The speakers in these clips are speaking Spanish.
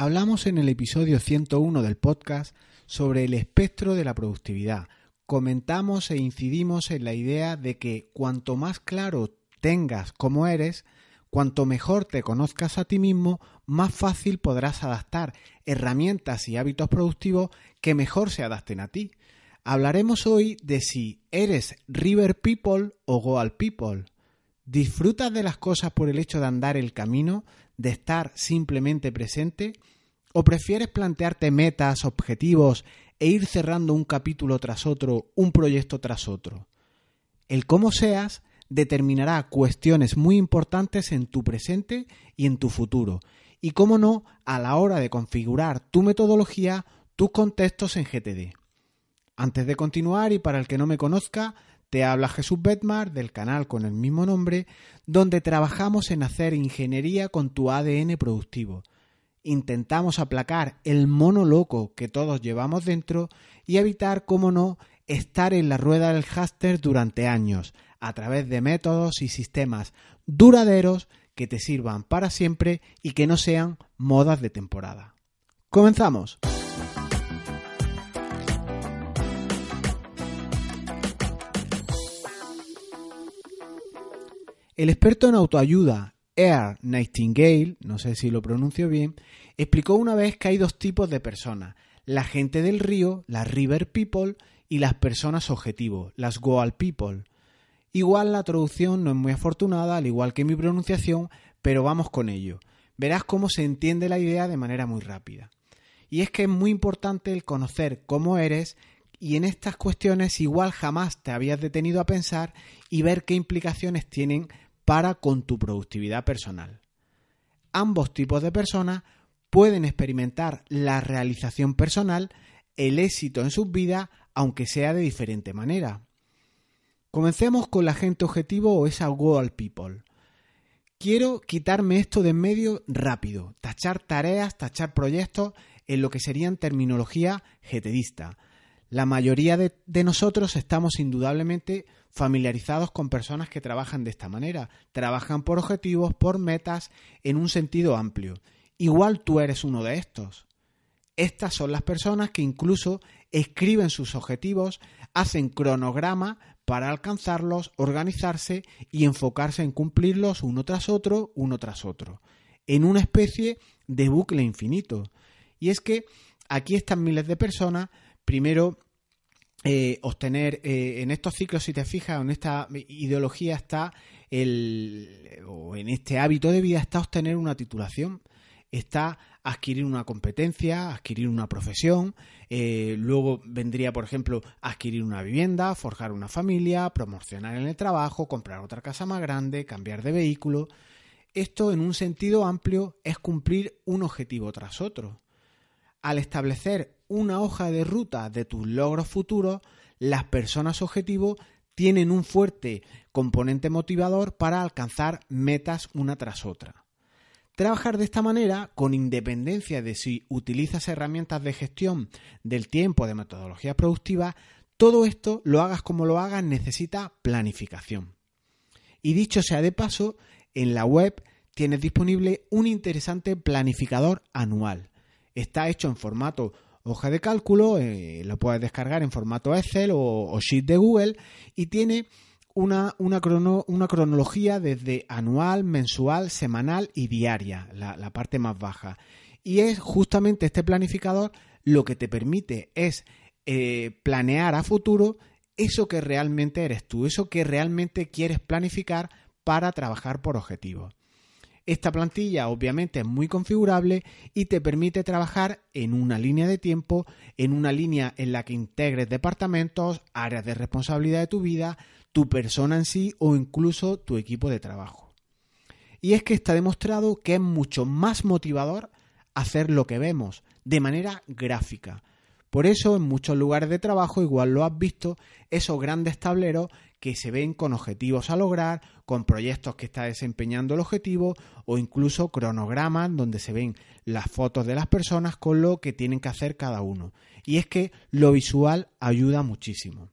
Hablamos en el episodio 101 del podcast sobre el espectro de la productividad. Comentamos e incidimos en la idea de que cuanto más claro tengas cómo eres, cuanto mejor te conozcas a ti mismo, más fácil podrás adaptar herramientas y hábitos productivos que mejor se adapten a ti. Hablaremos hoy de si eres River People o Goal People. ¿Disfrutas de las cosas por el hecho de andar el camino, de estar simplemente presente? ¿O prefieres plantearte metas, objetivos e ir cerrando un capítulo tras otro, un proyecto tras otro? El cómo seas determinará cuestiones muy importantes en tu presente y en tu futuro, y cómo no, a la hora de configurar tu metodología, tus contextos en GTD. Antes de continuar y para el que no me conozca, te habla Jesús Betmar del canal con el mismo nombre, donde trabajamos en hacer ingeniería con tu ADN productivo. Intentamos aplacar el mono loco que todos llevamos dentro y evitar, como no, estar en la rueda del háster durante años, a través de métodos y sistemas duraderos que te sirvan para siempre y que no sean modas de temporada. ¡Comenzamos! El experto en autoayuda Air Nightingale, no sé si lo pronuncio bien, explicó una vez que hay dos tipos de personas, la gente del río, las river people, y las personas objetivo, las goal people. Igual la traducción no es muy afortunada, al igual que mi pronunciación, pero vamos con ello. Verás cómo se entiende la idea de manera muy rápida. Y es que es muy importante el conocer cómo eres y en estas cuestiones igual jamás te habías detenido a pensar y ver qué implicaciones tienen para con tu productividad personal. Ambos tipos de personas pueden experimentar la realización personal, el éxito en sus vidas, aunque sea de diferente manera. Comencemos con la gente objetivo o esa goal people. Quiero quitarme esto de en medio rápido, tachar tareas, tachar proyectos en lo que serían terminología getedista. La mayoría de, nosotros estamos indudablemente familiarizados con personas que trabajan de esta manera. Trabajan por objetivos, por metas, en un sentido amplio. Igual tú eres uno de estos. Estas son las personas que incluso escriben sus objetivos, hacen cronograma para alcanzarlos, organizarse y enfocarse en cumplirlos uno tras otro, uno tras otro, en una especie de bucle infinito. Y es que aquí están miles de personas primero eh, obtener eh, en estos ciclos, si te fijas, en esta ideología está el, o en este hábito de vida está obtener una titulación, está adquirir una competencia, adquirir una profesión, eh, luego vendría, por ejemplo, adquirir una vivienda, forjar una familia, promocionar en el trabajo, comprar otra casa más grande, cambiar de vehículo. Esto, en un sentido amplio, es cumplir un objetivo tras otro. Al establecer una hoja de ruta de tus logros futuros, las personas objetivo tienen un fuerte componente motivador para alcanzar metas una tras otra. Trabajar de esta manera, con independencia de si utilizas herramientas de gestión del tiempo, de metodologías productivas, todo esto, lo hagas como lo hagas, necesita planificación. Y dicho sea de paso, en la web tienes disponible un interesante planificador anual. Está hecho en formato hoja de cálculo, eh, lo puedes descargar en formato Excel o, Sheet de Google y tiene una, una, cronología desde anual, mensual, semanal y diaria, la, parte más baja. Y es justamente este planificador lo que te permite es eh, planear a futuro eso que realmente eres tú, eso que realmente quieres planificar para trabajar por objetivos. Esta plantilla obviamente es muy configurable y te permite trabajar en una línea de tiempo, en una línea en la que integres departamentos, áreas de responsabilidad de tu vida, tu persona en sí o incluso tu equipo de trabajo. Y es que está demostrado que es mucho más motivador hacer lo que vemos de manera gráfica. Por eso en muchos lugares de trabajo, igual lo has visto, esos grandes tableros que se ven con objetivos a lograr, con proyectos que está desempeñando el objetivo o incluso cronogramas donde se ven las fotos de las personas con lo que tienen que hacer cada uno. Y es que lo visual ayuda muchísimo.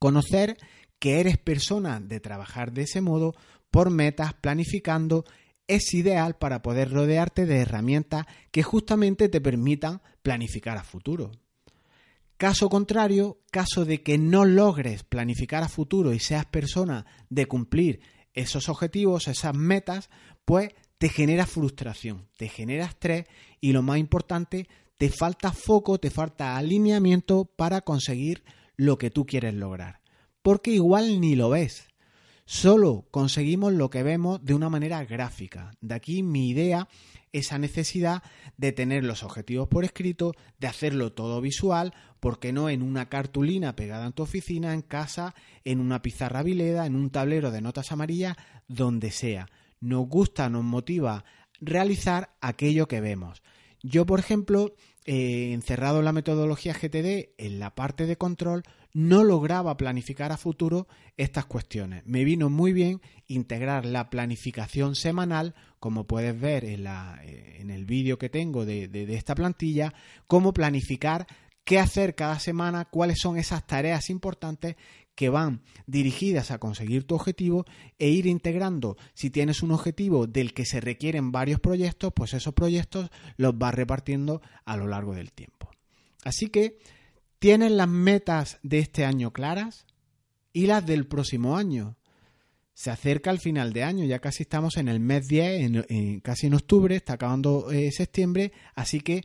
Conocer que eres persona de trabajar de ese modo por metas, planificando, es ideal para poder rodearte de herramientas que justamente te permitan planificar a futuro. Caso contrario, caso de que no logres planificar a futuro y seas persona de cumplir esos objetivos, esas metas, pues te genera frustración, te genera estrés y lo más importante, te falta foco, te falta alineamiento para conseguir lo que tú quieres lograr. Porque igual ni lo ves. Solo conseguimos lo que vemos de una manera gráfica. De aquí mi idea, esa necesidad de tener los objetivos por escrito, de hacerlo todo visual, porque no en una cartulina pegada en tu oficina, en casa, en una pizarra vileda, en un tablero de notas amarillas, donde sea. Nos gusta, nos motiva realizar aquello que vemos. Yo, por ejemplo, eh, encerrado en la metodología GTD, en la parte de control, no lograba planificar a futuro estas cuestiones. Me vino muy bien integrar la planificación semanal, como puedes ver en, eh, el vídeo que tengo de, de esta plantilla, cómo planificar qué hacer cada semana, cuáles son esas tareas importantes que van dirigidas a conseguir tu objetivo e ir integrando, si tienes un objetivo del que se requieren varios proyectos, pues esos proyectos los vas repartiendo a lo largo del tiempo. Así que tienes las metas de este año claras y las del próximo año. Se acerca el final de año, ya casi estamos en el mes 10, en, casi en octubre, está acabando eh, septiembre, así que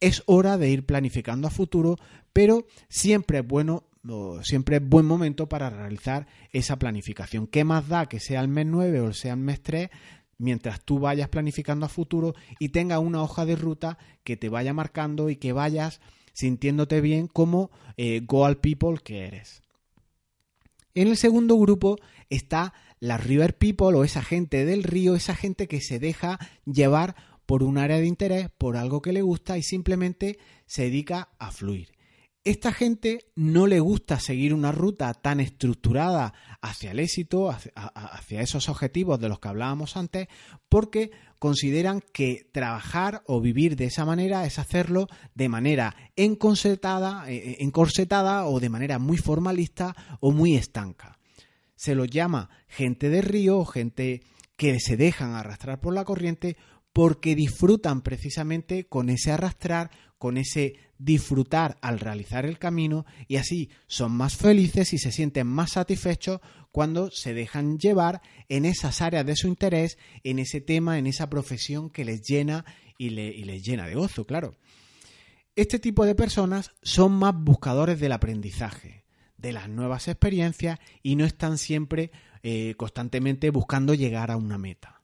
es hora de ir planificando a futuro, pero siempre es bueno siempre es buen momento para realizar esa planificación. ¿Qué más da que sea el mes 9 o sea el mes 3? mientras tú vayas planificando a futuro y tenga una hoja de ruta que te vaya marcando y que vayas sintiéndote bien como eh, Goal People que eres. En el segundo grupo está la River People o esa gente del río, esa gente que se deja llevar por un área de interés, por algo que le gusta y simplemente se dedica a fluir. Esta gente no le gusta seguir una ruta tan estructurada hacia el éxito, hacia, esos objetivos de los que hablábamos antes, porque consideran que trabajar o vivir de esa manera es hacerlo de manera encorsetada, eh, eh, encorsetada o de manera muy formalista o muy estanca. Se los llama gente de río, gente que se dejan arrastrar por la corriente porque disfrutan precisamente con ese arrastrar, con ese disfrutar al realizar el camino y así son más felices y se sienten más satisfechos cuando se dejan llevar en esas áreas de su interés, en ese tema, en esa profesión que les llena y, les llena de gozo, claro. Este tipo de personas son más buscadores del aprendizaje, de las nuevas experiencias y no están siempre eh, constantemente buscando llegar a una meta.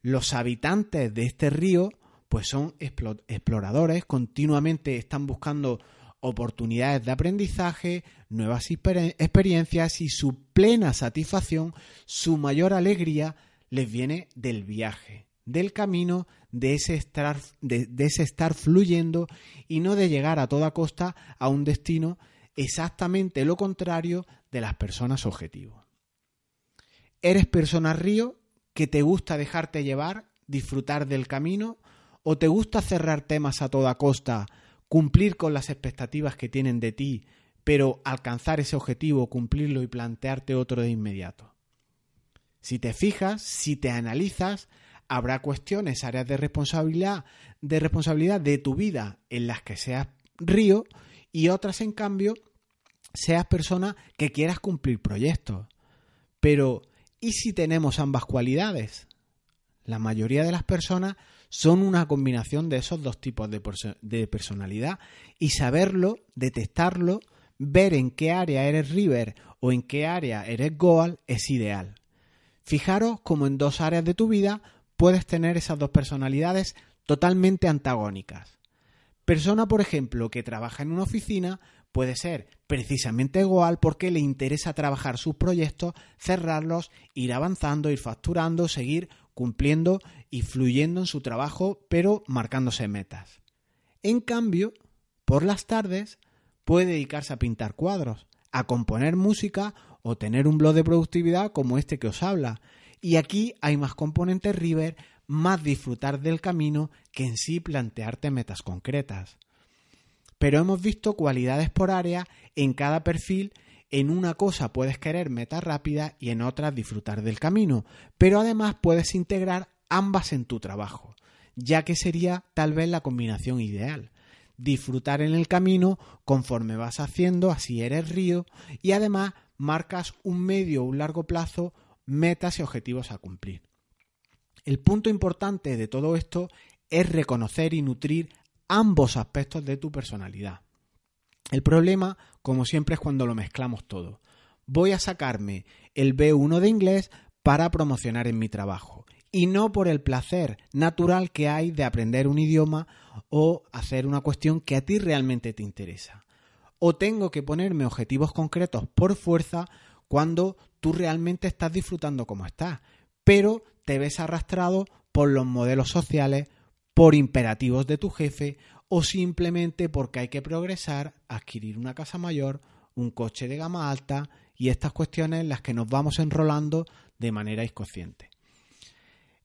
Los habitantes de este río pues son exploradores, continuamente están buscando oportunidades de aprendizaje, nuevas experiencias y su plena satisfacción, su mayor alegría les viene del viaje, del camino, de ese estar, de ese estar fluyendo y no de llegar a toda costa a un destino exactamente lo contrario de las personas objetivo. ¿Eres persona río que te gusta dejarte llevar, disfrutar del camino ¿O te gusta cerrar temas a toda costa, cumplir con las expectativas que tienen de ti, pero alcanzar ese objetivo, cumplirlo y plantearte otro de inmediato? Si te fijas, si te analizas, habrá cuestiones, áreas de responsabilidad, de responsabilidad de tu vida en las que seas río y otras en cambio seas persona que quieras cumplir proyectos. Pero ¿y si tenemos ambas cualidades? La mayoría de las personas son una combinación de esos dos tipos de, personalidad y saberlo, detectarlo, ver en qué área eres River o en qué área eres Goal es ideal. Fijaros como en dos áreas de tu vida puedes tener esas dos personalidades totalmente antagónicas. Persona, por ejemplo, que trabaja en una oficina puede ser precisamente Goal porque le interesa trabajar sus proyectos, cerrarlos, ir avanzando, ir facturando, seguir cumpliendo y fluyendo en su trabajo, pero marcándose metas. En cambio, por las tardes puede dedicarse a pintar cuadros, a componer música o tener un blog de productividad como este que os habla. Y aquí hay más componentes River, más disfrutar del camino que en sí plantearte metas concretas. Pero hemos visto cualidades por área en cada perfil en una cosa puedes querer meta rápida y en otra disfrutar del camino, pero además puedes integrar ambas en tu trabajo, ya que sería tal vez la combinación ideal. Disfrutar en el camino conforme vas haciendo, así eres río, y además marcas un medio o un largo plazo, metas y objetivos a cumplir. El punto importante de todo esto es reconocer y nutrir ambos aspectos de tu personalidad. El problema, como siempre, es cuando lo mezclamos todo. Voy a sacarme el B1 de inglés para promocionar en mi trabajo y no por el placer natural que hay de aprender un idioma o hacer una cuestión que a ti realmente te interesa. O tengo que ponerme objetivos concretos por fuerza cuando tú realmente estás disfrutando como estás, pero te ves arrastrado por los modelos sociales, por imperativos de tu jefe o simplemente porque hay que progresar, adquirir una casa mayor, un coche de gama alta y estas cuestiones en las que nos vamos enrolando de manera inconsciente.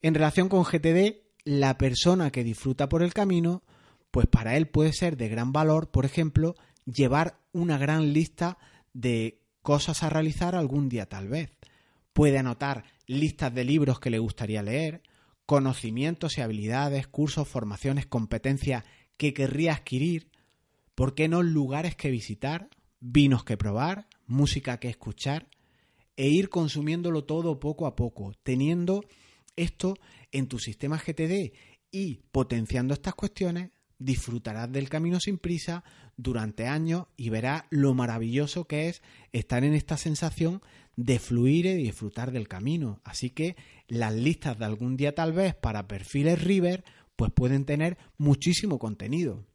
En relación con GTD, la persona que disfruta por el camino, pues para él puede ser de gran valor, por ejemplo, llevar una gran lista de cosas a realizar algún día tal vez. Puede anotar listas de libros que le gustaría leer, conocimientos y habilidades, cursos, formaciones, competencias que querría adquirir, ¿por qué no lugares que visitar, vinos que probar, música que escuchar e ir consumiéndolo todo poco a poco, teniendo esto en tu sistema GTD y potenciando estas cuestiones, disfrutarás del camino sin prisa durante años y verás lo maravilloso que es estar en esta sensación de fluir y disfrutar del camino. Así que las listas de algún día tal vez para perfiles River pues pueden tener muchísimo contenido.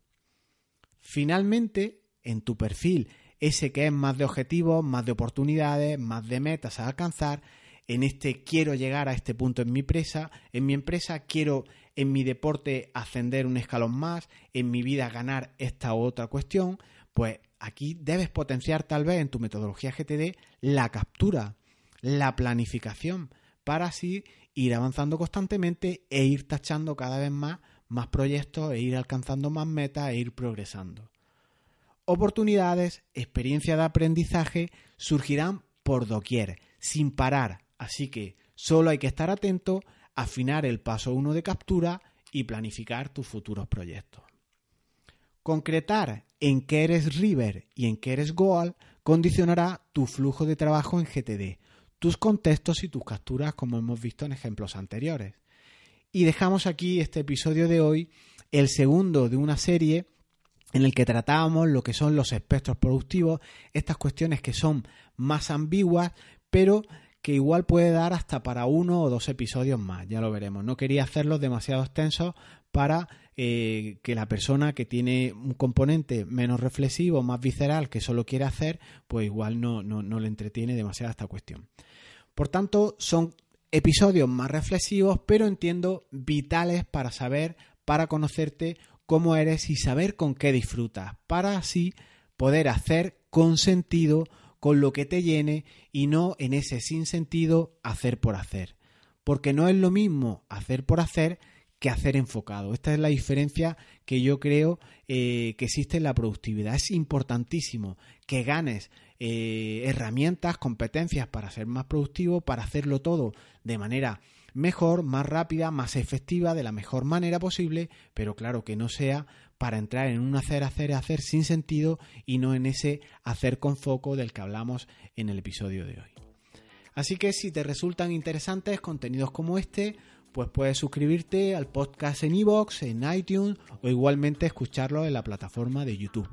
Finalmente, en tu perfil, ese que es más de objetivos, más de oportunidades, más de metas a alcanzar, en este quiero llegar a este punto en mi empresa, en mi empresa quiero en mi deporte ascender un escalón más, en mi vida ganar esta u otra cuestión, pues aquí debes potenciar tal vez en tu metodología GTD la captura, la planificación, para así ir avanzando constantemente e ir tachando cada vez más más proyectos e ir alcanzando más metas e ir progresando. Oportunidades, experiencia de aprendizaje surgirán por doquier, sin parar, así que solo hay que estar atento, afinar el paso 1 de captura y planificar tus futuros proyectos. Concretar en qué eres River y en qué eres Goal condicionará tu flujo de trabajo en GTD, tus contextos y tus capturas como hemos visto en ejemplos anteriores. Y dejamos aquí este episodio de hoy, el segundo de una serie en el que tratábamos lo que son los espectros productivos, estas cuestiones que son más ambiguas, pero que igual puede dar hasta para uno o dos episodios más, ya lo veremos. No quería hacerlos demasiado extensos para eh, que la persona que tiene un componente menos reflexivo, más visceral, que solo quiere hacer, pues igual no, no, no le entretiene demasiado esta cuestión. Por tanto, son episodios más reflexivos, pero entiendo vitales para saber, para conocerte cómo eres y saber con qué disfrutas, para así poder hacer con sentido, con lo que te llene y no en ese sin sentido hacer por hacer. Porque no es lo mismo hacer por hacer que hacer enfocado. Esta es la diferencia que yo creo eh, que existe en la productividad. Es importantísimo que ganes eh, herramientas, competencias para ser más productivo, para hacerlo todo de manera mejor, más rápida, más efectiva, de la mejor manera posible, pero claro que no sea para entrar en un hacer, hacer, hacer sin sentido y no en ese hacer con foco del que hablamos en el episodio de hoy. Así que si te resultan interesantes contenidos como este, pues puedes suscribirte al podcast en iVoox, en iTunes o igualmente escucharlo en la plataforma de YouTube.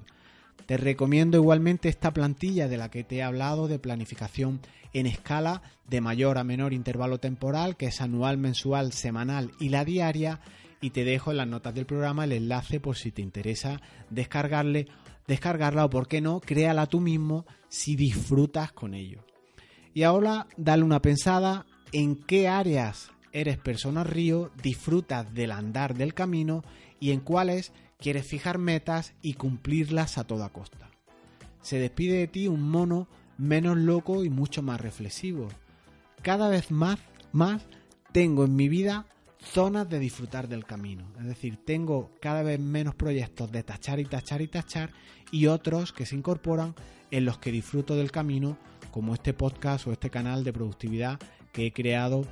Te recomiendo igualmente esta plantilla de la que te he hablado de planificación en escala de mayor a menor intervalo temporal, que es anual, mensual, semanal y la diaria. Y te dejo en las notas del programa el enlace por si te interesa descargarle, descargarla o por qué no, créala tú mismo si disfrutas con ello. Y ahora dale una pensada en qué áreas eres persona río, disfrutas del andar del camino y en cuáles quieres fijar metas y cumplirlas a toda costa. Se despide de ti un mono menos loco y mucho más reflexivo. Cada vez más, más tengo en mi vida zonas de disfrutar del camino. Es decir, tengo cada vez menos proyectos de tachar y tachar y tachar y otros que se incorporan en los que disfruto del camino, como este podcast o este canal de productividad que he creado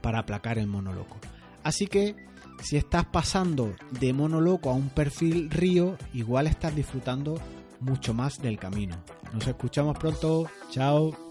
para aplacar el monoloco. Así que si estás pasando de mono loco a un perfil río, igual estás disfrutando mucho más del camino. Nos escuchamos pronto. Chao.